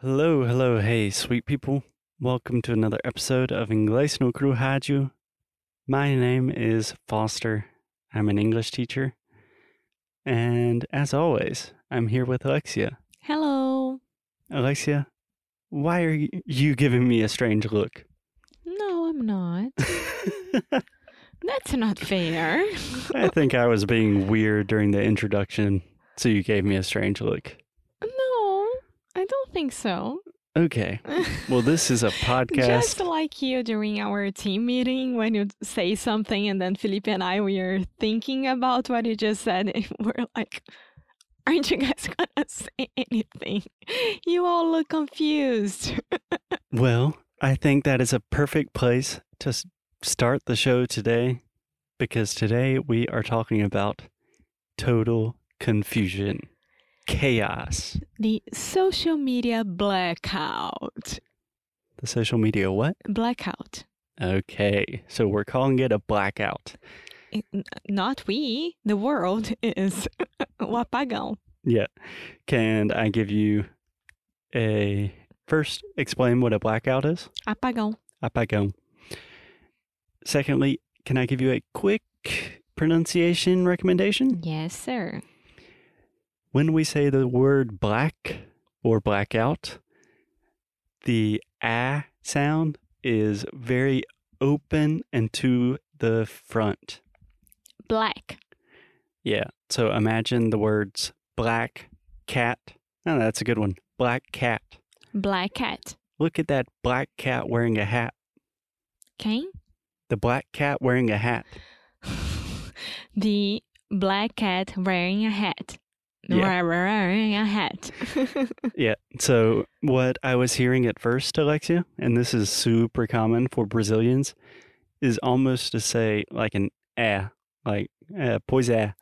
Hello, hello, hey, sweet people. Welcome to another episode of Inglês no Cru Rádio. My name is Foster. I'm an English teacher. And as always, I'm here with Alexia. Hello. Alexia, why are you giving me a strange look? No, I'm not. That's not fair. I think I was being weird during the introduction, so you gave me a strange look. Don't think so. Okay. Well, this is a podcast. Just like you during our team meeting when you say something and then Felipe and I we are thinking about what you just said and we're like aren't you guys gonna say anything? You all look confused. Well, I think that is a perfect place to start the show today because today we are talking about total confusion, chaos. the social media blackout. The social media what? Blackout. Okay, so we're calling it a blackout. It- Not we, the world is apagão. Yeah. Can I give you a first explain what a blackout is? Apagão. Apagão. Secondly, can I give you a quick pronunciation recommendation? Yes, sir. When we say the word black or blackout, the a sound is very open and to the front. Black. Yeah. So imagine the words black cat. Oh, that's a good one. Black cat. Black cat. Look at that black cat wearing a hat. Quem? The black cat wearing a hat. the black cat wearing a hat. Yeah. Wearing a hat. Yeah. So what I was hearing at first, Alexia, and this is super common for Brazilians, is almost to say like an eh, like uh, pois é.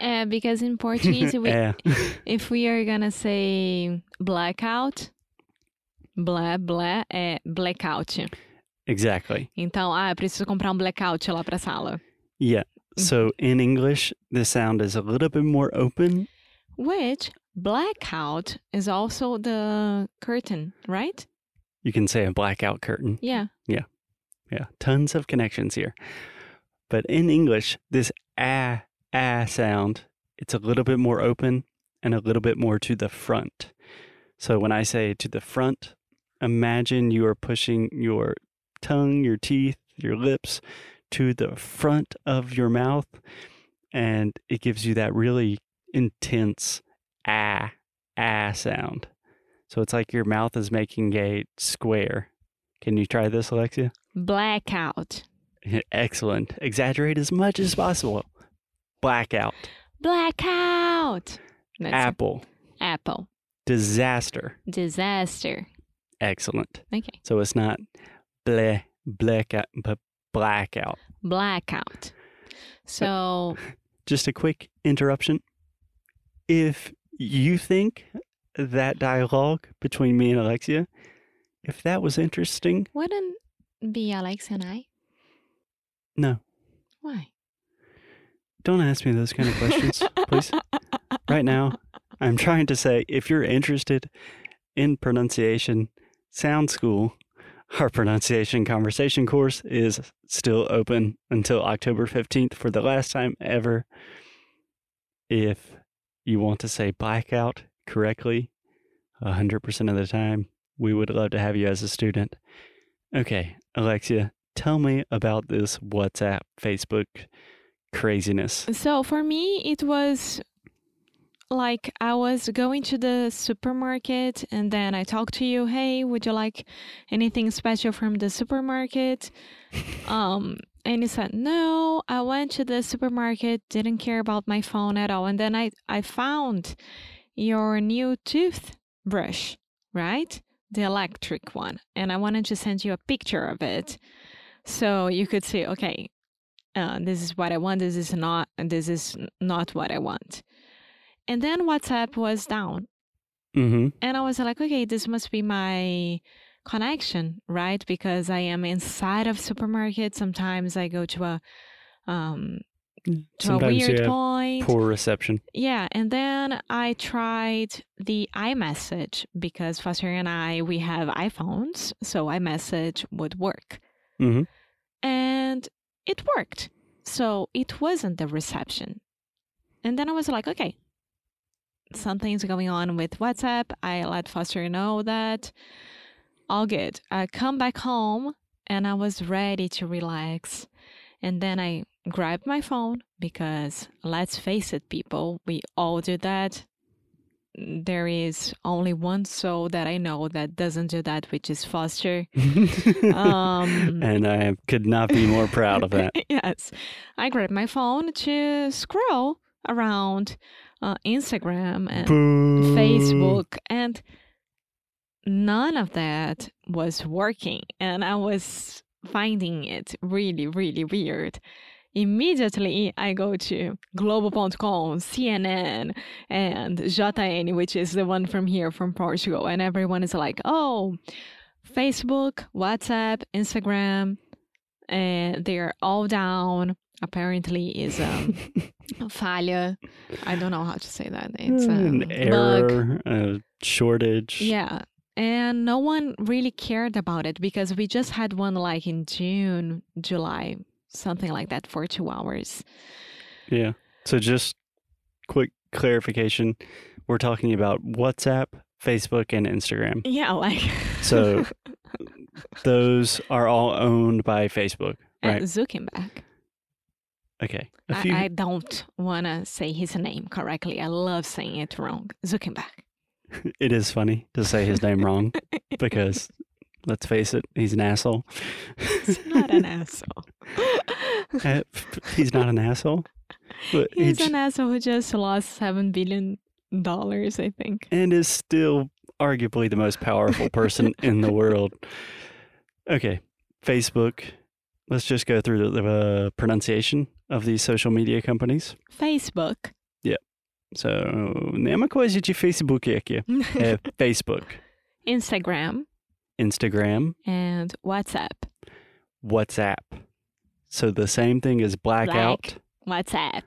uh, because in Portuguese, we, Eh. if we are gonna say blackout, blá, blá, é blackout. exactly. Então, ah, preciso comprar um blackout lá pra sala. Yeah. So in English, the sound is a little bit more open. Which, blackout is also the curtain, right? You can say a blackout curtain. Yeah. Yeah, Yeah. tons of connections here. But in English, this ah ah sound, it's a little bit more open and a little bit more to the front. So when I say to the front, imagine you are pushing your tongue, your teeth, your lips to the front of your mouth and it gives you that really intense ah ah sound. So it's like your mouth is making a square. Can you try this, Alexia? Blackout. Excellent. Exaggerate as much as possible. Blackout. Blackout. That's. Apple. Apple. Disaster. Disaster. Excellent. Okay. So it's not bleh, blackout, but blackout. Blackout. So, Just a quick interruption. If you think that dialogue between me and Alexia, if that was interesting, wouldn't be Alexia and I? no, Why? don't ask me those kind of questions, please. right now, I'm trying to say if you're interested in pronunciation, Sound School, our pronunciation conversation course is still open until October 15th for the last time ever. If you want to say blackout correctly 100% of the time, we would love to have you as a student. Okay, Alexia, tell me about this WhatsApp, Facebook craziness. So, for me, it was like I was going to the supermarket and then I talked to you, hey, would you like anything special from the supermarket? um, and he said, no, I went to the supermarket, didn't care about my phone at all. And then I, I found your new toothbrush, right? The electric one. And I wanted to send you a picture of it so you could see, okay, uh, this is what I want, this is not, this is not what I want. And then WhatsApp was down. Mm-hmm. And I was like, okay, this must be my connection, right? Because I am inside of supermarket. Sometimes I go to a um to a Sometimes you weird point. Poor reception. Yeah, and then I tried the iMessage because Foster and I we have iPhones, so iMessage would work. hmm And it worked. So it wasn't the reception. And then I was like, okay, something's going on with WhatsApp. I let Foster know that. All good. I come back home and I was ready to relax. And then I grabbed my phone because let's face it, people, we all do that. There is only one soul that I know that doesn't do that, which is Foster. Um, and I could not be more proud of that. yes. I grabbed my phone to scroll around uh, Instagram and Boo. Facebook, and none of that was working. And I was finding it really, really weird. Immediately, I go to Globo.com, CNN, and JN, which is the one from here, from Portugal. And everyone is like, oh, Facebook, WhatsApp, Instagram, and they're all down. Apparently, is um, falha. I don't know how to say that. It's um, an bug. error, a shortage. Yeah. And no one really cared about it because we just had one like in June, July, something like that for two hours. Yeah. So just quick clarification. We're talking about WhatsApp, Facebook, and Instagram. Yeah, like So those are all owned by Facebook, and right? Zuckerberg. Okay. Few I, I don't want to say his name correctly. I love saying it wrong. Zuckerberg. it is funny to say his name wrong because let's face it, he's an asshole. He's not an asshole. Uh, he's not an asshole. But he He's j- an asshole who just lost seven billion dollars, I think. and is still arguably the most powerful person in the world. Okay, Facebook. Let's just go through the uh, pronunciation of these social media companies. Facebook. So, nema coisa de Facebook aqui. É Facebook, Instagram Instagram, and WhatsApp. WhatsApp. So the same thing as blackout. WhatsApp.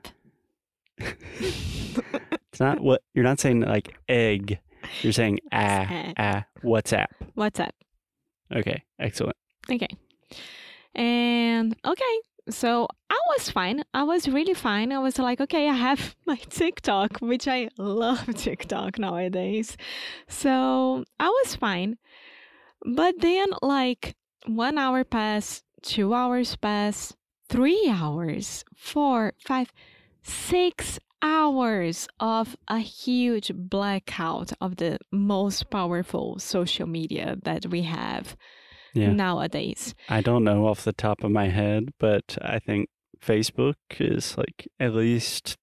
It's not what you're not saying like egg. You're saying ah ah WhatsApp. WhatsApp. Okay, excellent. Okay. And okay. So I was fine. I was really fine. I was like, okay, I have my TikTok, which I love TikTok nowadays. So I was fine. But then, like, one hour passed, two hours passed, three hours, four, five, six hours of a huge blackout of the most powerful social media that we have Yeah. nowadays. I don't know off the top of my head, but I think Facebook is like at least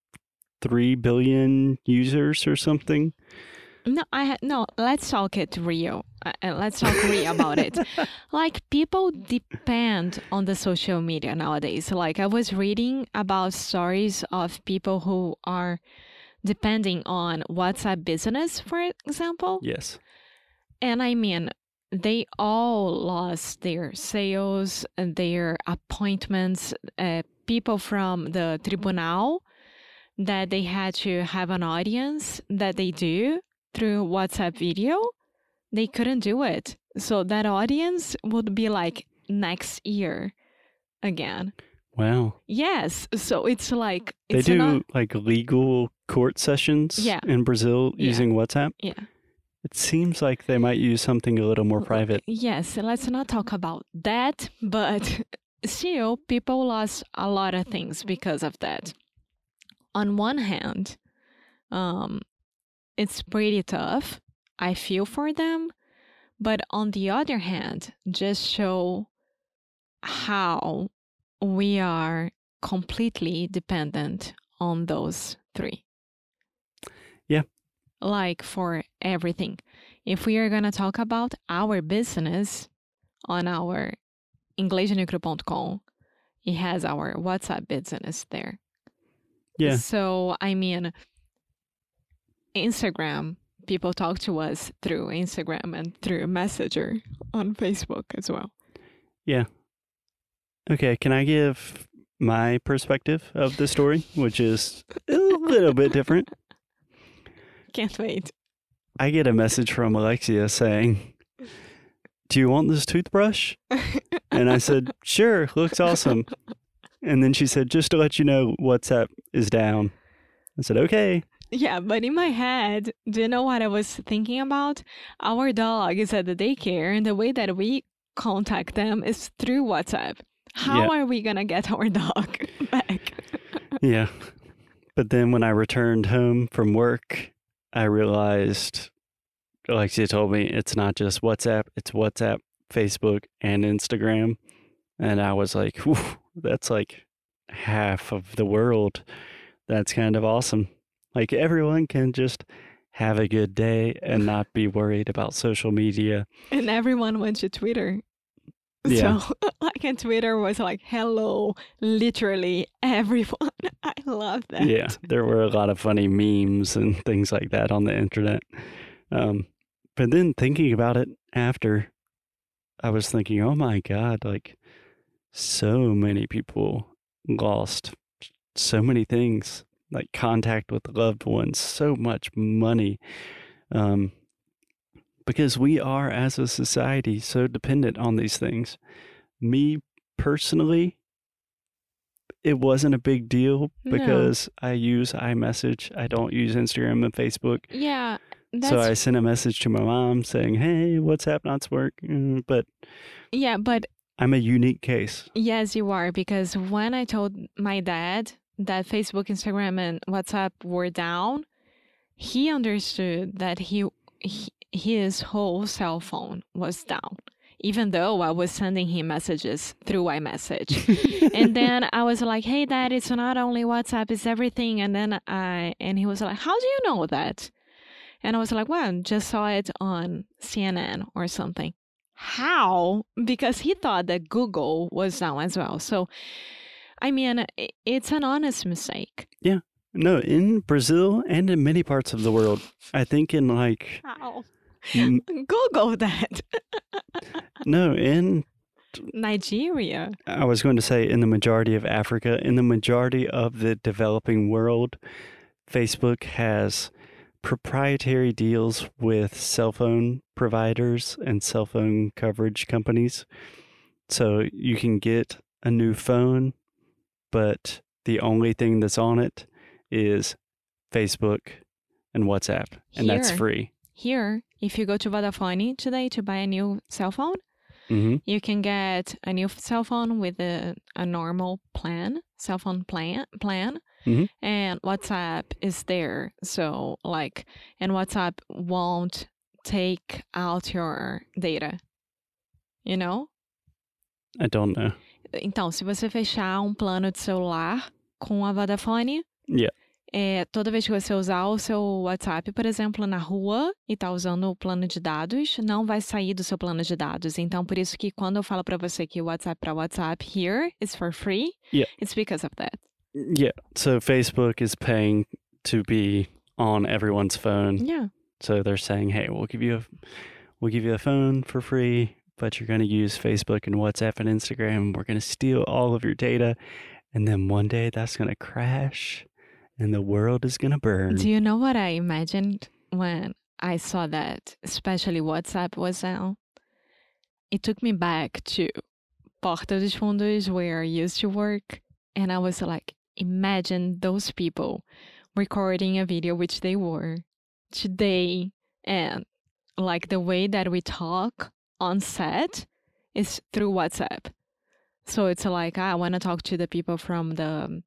3 billion users or something. No, I no. Let's talk it real. Uh, uh, let's talk real about it. Like people depend on the social media nowadays. Like I was reading about stories of people who are depending on WhatsApp business, for example. Yes. And I mean, they all lost their sales and their appointments. Uh, people from the tribunal that they had to have an audience that they do through WhatsApp video, they couldn't do it. So that audience would be like next year again. Wow. Yes. So it's like They do not like legal court sessions Yeah. in Brazil Yeah. using WhatsApp. yeah. It seems like they might use something a little more private. Yes, let's not talk about that, but still, people lost a lot of things because of that. On one hand, um, it's pretty tough. I feel for them. But on the other hand, just show how we are completely dependent on those three. Yeah. Like for everything. If we are going to talk about our business on our inglesnocru.com, it has our WhatsApp business there. Yeah. So, I mean, Instagram, people talk to us through Instagram and through Messenger on Facebook as well. Yeah. Okay, can I give my perspective of the story, which is a little bit different. Can't wait. I get a message from Alexia saying, Do you want this toothbrush? And I said, Sure, looks awesome. And then she said, Just to let you know, WhatsApp is down. I said, Okay. Yeah, but in my head, do you know what I was thinking about? Our dog is at the daycare, and the way that we contact them is through WhatsApp. How Yeah. are we gonna get our dog back? Yeah. But then when I returned home from work, I realized Alexia told me it's not just WhatsApp, it's WhatsApp, Facebook, and Instagram. And I was like, that's like half of the world. That's kind of awesome. Like everyone can just have a good day and not be worried about social media. and everyone went to Twitter. Yeah. So, like, and Twitter was like, hello, literally everyone. I love that. Yeah, there were a lot of funny memes and things like that on the internet. Um, but then thinking about it after, I was thinking, oh my God, like so many people lost so many things, like contact with loved ones, so much money. Um, because we are, as a society, so dependent on these things. Me personally, it wasn't a big deal No. because I use iMessage. I don't use Instagram and Facebook. Yeah. So I sent a message to my mom saying, "Hey, WhatsApp not work?" Mm, But yeah, but I'm a unique case. Yes, you are. Because when I told my dad that Facebook, Instagram, and WhatsApp were down, he understood that he, he his whole cell phone was down, even though I was sending him messages through iMessage. and then I was like, "Hey, Dad, it's not only WhatsApp; it's everything." And then I and he was like, "How do you know that?" And I was like, "Well, I just saw it on CNN or something." How? Because he thought that Google was down as well. So, I mean, it's an honest mistake. Yeah. No, in Brazil and in many parts of the world, I think in like How? Google that. no, in Nigeria. I was going to say in the majority of Africa, in the majority of the developing world, Facebook has proprietary deals with cell phone providers and cell phone coverage companies. So you can get a new phone, but the only thing that's on it is Facebook and WhatsApp, and that's free. Here, if you go to Vodafone today to buy a new cell phone, hmm you can get a new cell phone with a, a normal plan, cell phone plan plan. Mhm. And WhatsApp is there. So like and WhatsApp won't take out your data. You know? I don't know. Então, se você fechar um plano de celular com a Vodafone, Yeah. É, toda vez que você usar o seu WhatsApp, por exemplo, na rua e tá usando o plano de dados, não vai sair do seu plano de dados. Então, por isso que quando eu falo para você que o WhatsApp para WhatsApp here is for free, Yeah. it's because of that. Yeah. So Facebook is paying to be on everyone's phone. Yeah. So they're saying, "Hey, we'll give you a we'll give you a phone for free, but you're going to use Facebook and WhatsApp and Instagram. We're going to steal all of your data, and then one day that's going to crash, and the world is going to burn." Do you know what I imagined when I saw that, especially WhatsApp was down? It took me back to Porta dos Fundos where I used to work. And I was like, imagine those people recording a video, which they were today. And like the way that we talk on set is through WhatsApp. So it's like, I want to talk to the people from the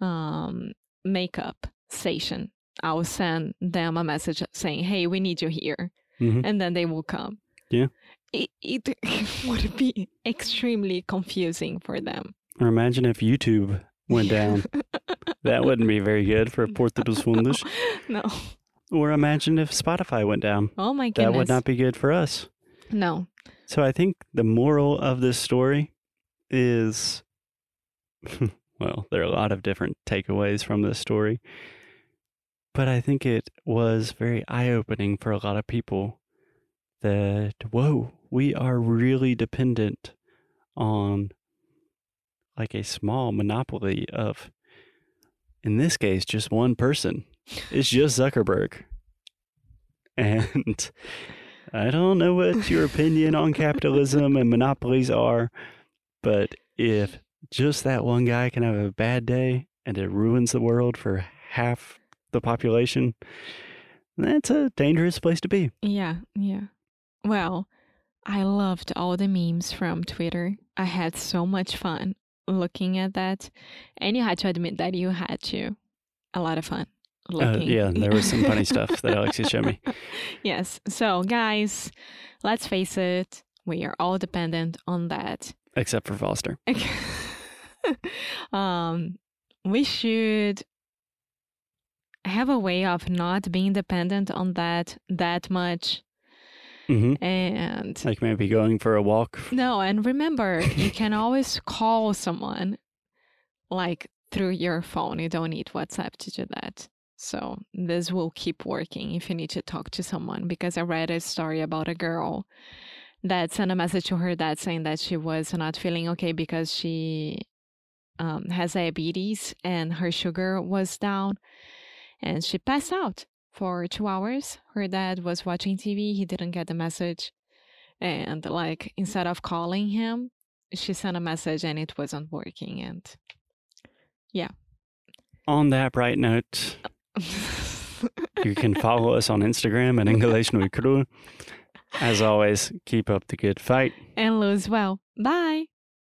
um, makeup station. I'll send them a message saying, "Hey, we need you here," Mhm. and then they will come. Yeah. It, it would be extremely confusing for them. Or imagine if YouTube went down. that wouldn't be very good for Porta dos Fundos. no. Or imagine if Spotify went down. Oh my goodness. That would not be good for us. No. So I think the moral of this story is well, there are a lot of different takeaways from this story. But I think it was very eye opening for a lot of people that, whoa, we are really dependent on like a small monopoly of, in this case, just one person. It's just Zuckerberg. And I don't know what your opinion on capitalism and monopolies are, but if just that one guy can have a bad day and it ruins the world for half the population, that's a dangerous place to be. Yeah, yeah. Well, I loved all the memes from Twitter. I had so much fun looking at that. And you had to admit that you had to. A lot of fun Uh, yeah, there was some funny stuff that Alexia showed me. yes. So, guys, let's face it, we are all dependent on that. Except for Foster. um, we should have a way of not being dependent on that that much. hmm And Like maybe going for a walk. no, and remember, you can always call someone like through your phone. You don't need WhatsApp to do that. So this will keep working if you need to talk to someone because I read a story about a girl that sent a message to her dad saying that she was not feeling okay because she um, has diabetes and her sugar was down and she passed out for two hours. Her dad was watching TV, he didn't get the message. And like instead of calling him, she sent a message and it wasn't working. And yeah. On that bright note, you can follow us on Instagram at English no Cru. As always, keep up the good fight. and lose well. Bye.